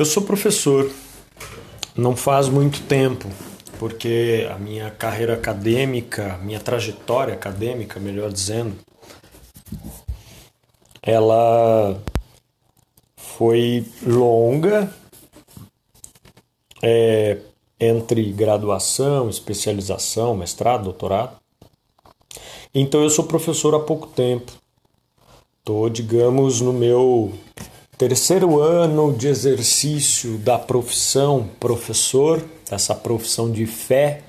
Eu sou professor, não faz muito tempo, porque a minha carreira acadêmica, minha trajetória acadêmica, melhor dizendo, ela foi longa, é, entre graduação, especialização, mestrado, doutorado. Então eu sou professor há pouco tempo. Estou, digamos, no meu terceiro ano de exercício da profissão professor, essa profissão de fé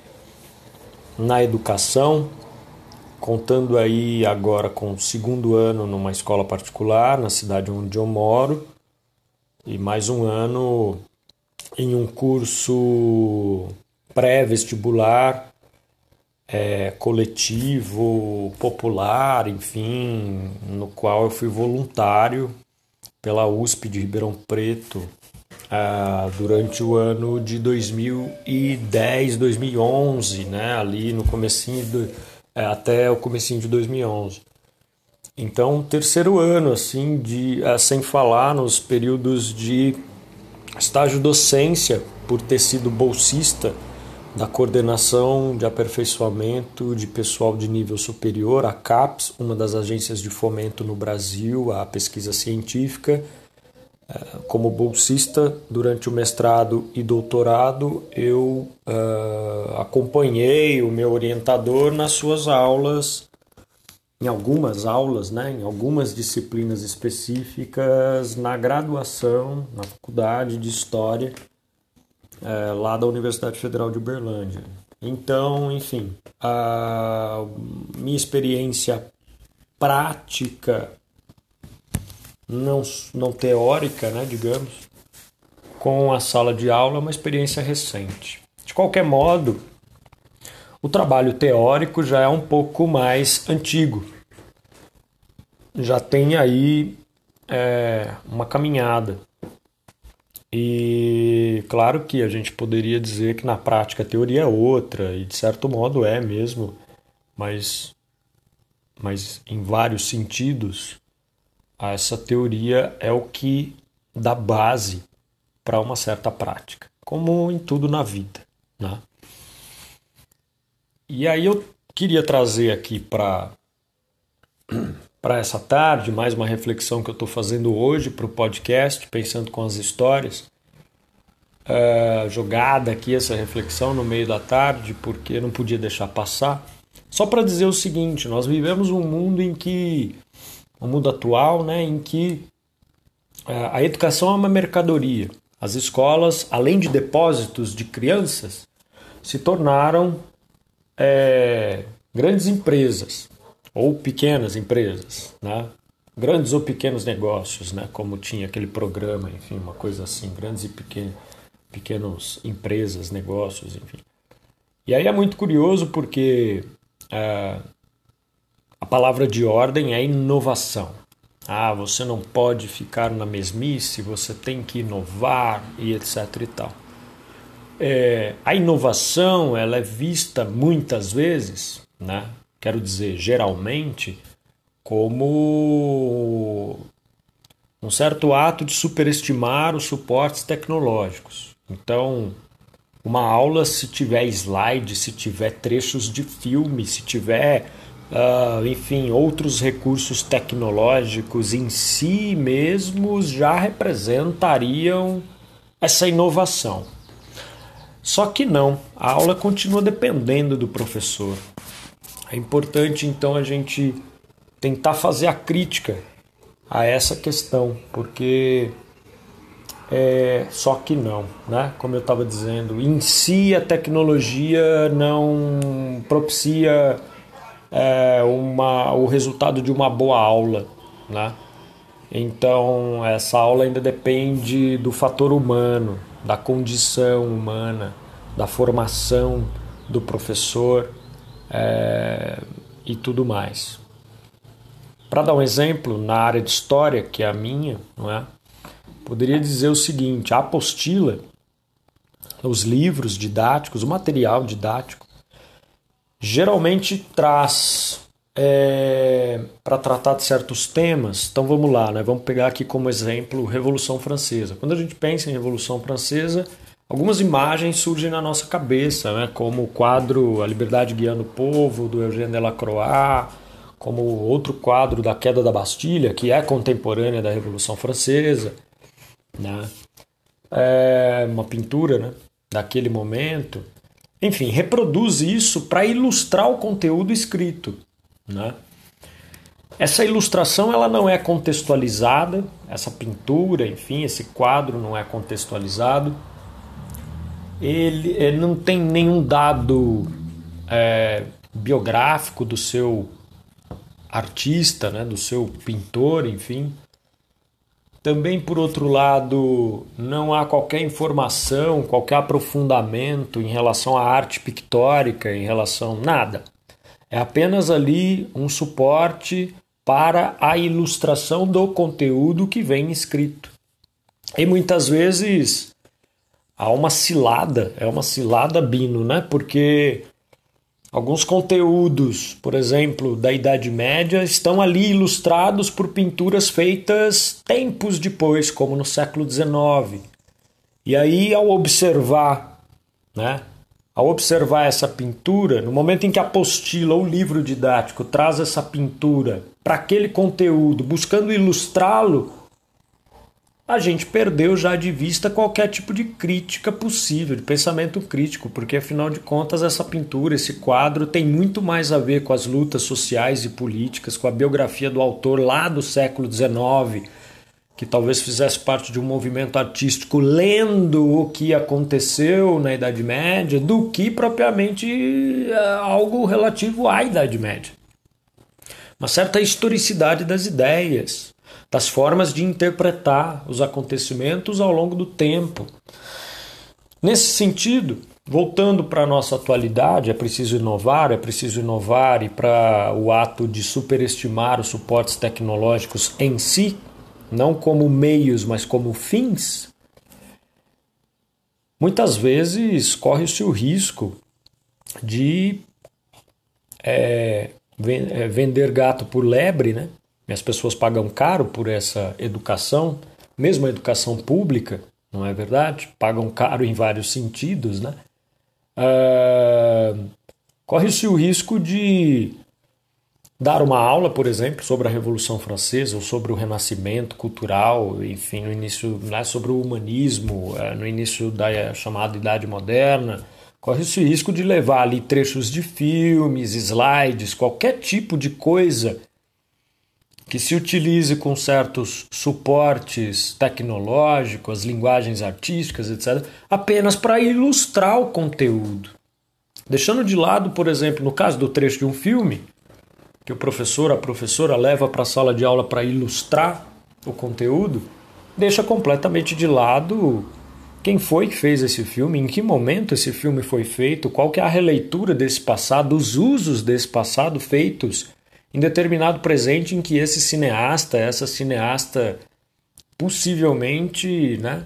na educação, contando aí agora com o segundo ano numa escola particular na cidade onde eu moro e mais um ano em um curso pré-vestibular é, coletivo, popular, enfim, no qual eu fui voluntário pela USP de Ribeirão Preto uh, durante o ano de 2010, 2011, né, ali no comecinho do, é, até o comecinho de 2011. Então, terceiro ano, assim, de, uh, sem falar nos períodos de estágio docência, por ter sido bolsista da coordenação de aperfeiçoamento de pessoal de nível superior, a CAPES, uma das agências de fomento no Brasil, a pesquisa científica. Eh, como bolsista durante o mestrado e doutorado, eu uh, acompanhei o meu orientador nas suas aulas, em algumas aulas, né, em algumas disciplinas específicas na graduação, na faculdade de História é, lá da Universidade Federal de Uberlândia. Então, enfim, a minha experiência prática, não, não teórica, né, digamos, com a sala de aula é uma experiência recente. De qualquer modo, o trabalho teórico já é um pouco mais antigo. Já tem aí é, uma caminhada. E claro que a gente poderia dizer que na prática a teoria é outra, e de certo modo é mesmo, mas, mas em vários sentidos, essa teoria é o que dá base para uma certa prática, como em tudo na vida. Né? E aí eu queria trazer aqui para para essa tarde, mais uma reflexão que eu estou fazendo hoje para o podcast, pensando com as histórias. Uh, jogada aqui essa reflexão no meio da tarde, porque não podia deixar passar. Só para dizer o seguinte: nós vivemos um mundo em que, um mundo atual, né, em que uh, a educação é uma mercadoria. As escolas, além de depósitos de crianças, se tornaram é, grandes empresas ou pequenas empresas, né? grandes ou pequenos negócios, né? como tinha aquele programa, enfim, uma coisa assim, grandes e pequenos, pequenos empresas, negócios, enfim. E aí é muito curioso porque é, a palavra de ordem é inovação. Ah, você não pode ficar na mesmice, você tem que inovar e etc e tal. É, a inovação ela é vista muitas vezes, né? Quero dizer, geralmente, como um certo ato de superestimar os suportes tecnológicos. Então, uma aula, se tiver slide, se tiver trechos de filme, se tiver, uh, enfim, outros recursos tecnológicos em si mesmos já representariam essa inovação. Só que não, a aula continua dependendo do professor. É importante então a gente tentar fazer a crítica a essa questão, porque é, só que não, né? Como eu estava dizendo, em si a tecnologia não propicia é, uma, o resultado de uma boa aula, né? Então essa aula ainda depende do fator humano, da condição humana, da formação do professor é, e tudo mais. Para dar um exemplo, na área de história, que é a minha, não é? poderia dizer o seguinte: a apostila, os livros didáticos, o material didático, geralmente traz é, para tratar de certos temas. Então vamos lá, né? vamos pegar aqui como exemplo Revolução Francesa. Quando a gente pensa em Revolução Francesa, algumas imagens surgem na nossa cabeça, né? como o quadro A Liberdade Guiando o Povo, do Eugène Delacroix, como outro quadro da Queda da Bastilha, que é contemporânea da Revolução Francesa. Né? É uma pintura né? daquele momento. Enfim, reproduz isso para ilustrar o conteúdo escrito. Né? Essa ilustração ela não é contextualizada, essa pintura, enfim, esse quadro não é contextualizado. Ele, ele não tem nenhum dado é, biográfico do seu artista, né, do seu pintor, enfim. Também, por outro lado, não há qualquer informação, qualquer aprofundamento em relação à arte pictórica, em relação nada. É apenas ali um suporte para a ilustração do conteúdo que vem escrito. E muitas vezes há uma cilada, é uma cilada bino, né? Porque alguns conteúdos, por exemplo, da Idade Média, estão ali ilustrados por pinturas feitas tempos depois, como no século XIX. E aí, ao observar, né, ao observar essa pintura, no momento em que a apostila ou livro didático traz essa pintura para aquele conteúdo, buscando ilustrá-lo, a gente perdeu já de vista qualquer tipo de crítica possível, de pensamento crítico, porque afinal de contas essa pintura, esse quadro tem muito mais a ver com as lutas sociais e políticas, com a biografia do autor lá do século XIX que talvez fizesse parte de um movimento artístico lendo o que aconteceu na Idade Média, do que propriamente é, algo relativo à Idade Média. Uma certa historicidade das ideias, das formas de interpretar os acontecimentos ao longo do tempo. Nesse sentido, voltando para a nossa atualidade, é preciso inovar, é preciso inovar e para o ato de superestimar os suportes tecnológicos em si, não como meios, mas como fins, muitas vezes corre-se o risco de é, é, vender gato por lebre, né? E as pessoas pagam caro por essa educação, mesmo a educação pública, não é verdade? Pagam caro em vários sentidos, né? Ah, corre-se o risco de dar uma aula, por exemplo, sobre a Revolução Francesa ou sobre o Renascimento cultural, enfim, no início, né, sobre o humanismo, é, no início da é, chamada Idade Moderna, corre esse risco de levar ali trechos de filmes, slides, qualquer tipo de coisa que se utilize com certos suportes tecnológicos, linguagens artísticas, etc., apenas para ilustrar o conteúdo. Deixando de lado, por exemplo, no caso do trecho de um filme, que o professor, a professora leva para a sala de aula para ilustrar o conteúdo, deixa completamente de lado quem foi que fez esse filme, em que momento esse filme foi feito, qual que é a releitura desse passado, os usos desse passado feitos em determinado presente em que esse cineasta, essa cineasta possivelmente, né,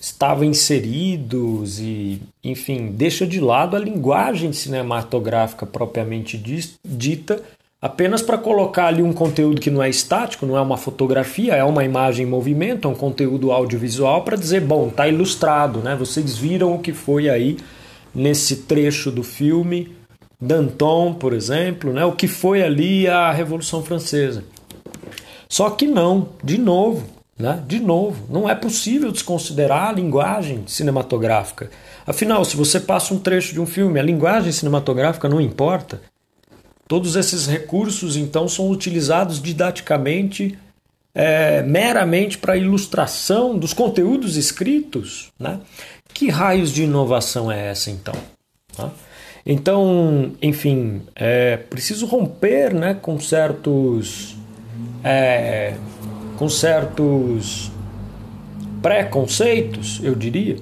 estavam inseridos e, enfim, deixa de lado a linguagem cinematográfica propriamente dita, apenas para colocar ali um conteúdo que não é estático, não é uma fotografia, é uma imagem em movimento, é um conteúdo audiovisual para dizer, bom, está ilustrado, né? Vocês viram o que foi aí nesse trecho do filme Danton, por exemplo, né? O que foi ali a Revolução Francesa. Só que não, de novo, né? De novo, não é possível desconsiderar a linguagem cinematográfica. Afinal, se você passa um trecho de um filme, a linguagem cinematográfica não importa. Todos esses recursos, então, são utilizados didaticamente, é, meramente para ilustração dos conteúdos escritos. Né? Que raios de inovação é essa, então? Né? Então, enfim, é preciso romper né, com certos. É, com certos preconceitos, eu diria,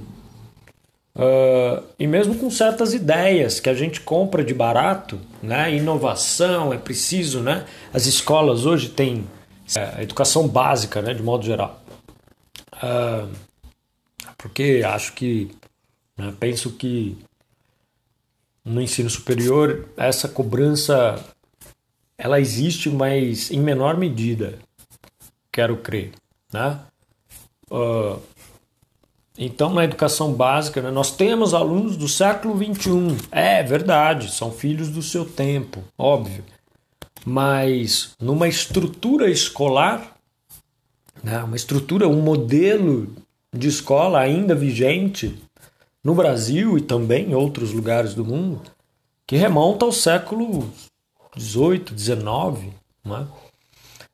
uh, e mesmo com certas ideias que a gente compra de barato, né? Inovação é preciso, né? As escolas hoje têm é, educação básica, né? De modo geral, uh, porque acho que, né, penso que no ensino superior essa cobrança ela existe, mas em menor medida, quero crer, né? Uh, então, na educação básica, né, nós temos alunos do século XXI. É verdade, são filhos do seu tempo, óbvio. Mas numa estrutura escolar, né, uma estrutura, um modelo de escola ainda vigente no Brasil e também em outros lugares do mundo, que remonta ao século 18, 19, né?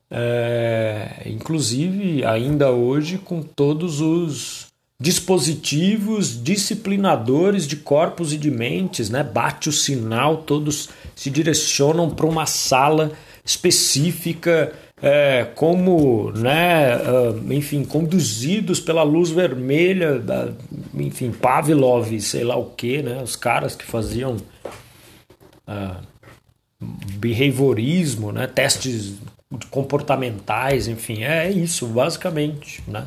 É, inclusive ainda hoje com todos os dispositivos disciplinadores de corpos e de mentes, né? Bate o sinal, todos se direcionam para uma sala específica, é, como, né, uh, enfim, conduzidos pela luz vermelha, da, enfim, Pavlov, sei lá o que, né? Os caras que faziam uh, behaviorismo, né? Testes comportamentais, enfim, é isso, basicamente, né?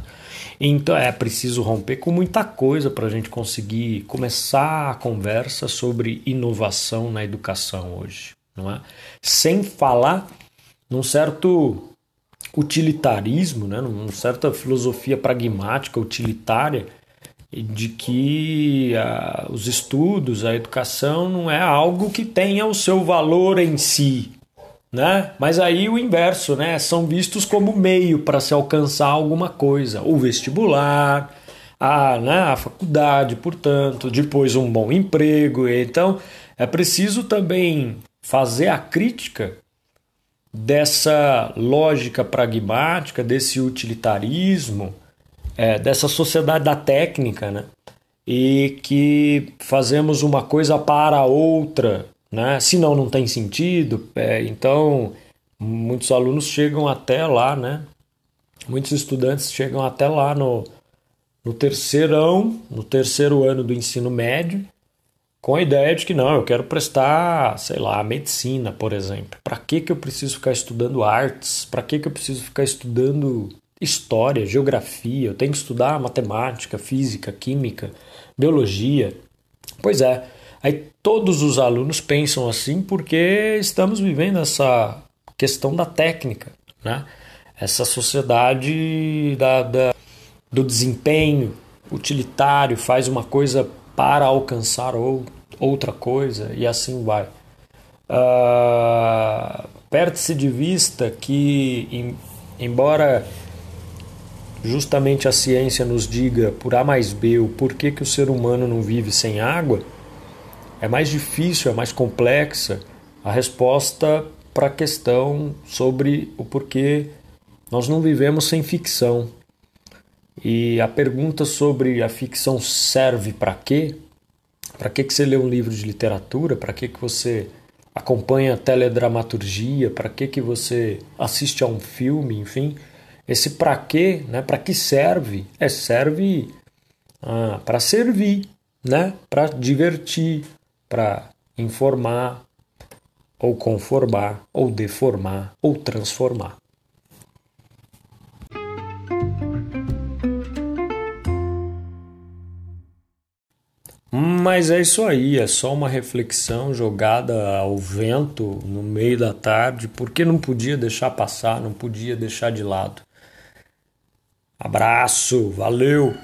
Então é preciso romper com muita coisa para a gente conseguir começar a conversa sobre inovação na educação hoje, não é? Sem falar num certo utilitarismo, né? numa certa filosofia pragmática, utilitária, de que uh, os estudos, a educação não é algo que tenha o seu valor em si, né? Mas aí o inverso, né? São vistos como meio para se alcançar alguma coisa, o vestibular, a, né, a faculdade, portanto, depois um bom emprego. Então é preciso também fazer a crítica dessa lógica pragmática, desse utilitarismo, é, dessa sociedade da técnica, né? E que fazemos uma coisa para a outra né? Senão não tem sentido. É, então, muitos alunos chegam até lá, né? Muitos estudantes chegam até lá no, no terceirão, no terceiro ano do ensino médio, com a ideia de que não, eu quero prestar, sei lá, medicina, por exemplo. Para que, que eu preciso ficar estudando artes? Para que, que eu preciso ficar estudando história, geografia? Eu tenho que estudar matemática, física, química, biologia. Pois é, Aí todos os alunos pensam assim porque estamos vivendo essa questão da técnica, né? essa sociedade da, da, do desempenho utilitário, faz uma coisa para alcançar ou, outra coisa e assim vai. Uh, Perde-se de vista que, em, embora justamente a ciência nos diga por A mais B o porquê que o ser humano não vive sem água, é mais difícil, é mais complexa a resposta para a questão sobre o porquê nós não vivemos sem ficção. E a pergunta sobre a ficção serve para quê? Para que, que você lê um livro de literatura? Para que, que você acompanha teledramaturgia? Para que, que você assiste a um filme? Enfim, esse para quê, né? para que serve? É serve ah, para servir, né? para divertir, para informar, ou conformar, ou deformar, ou transformar. Mas é isso aí, é só uma reflexão jogada ao vento no meio da tarde, porque não podia deixar passar, não podia deixar de lado. Abraço, valeu!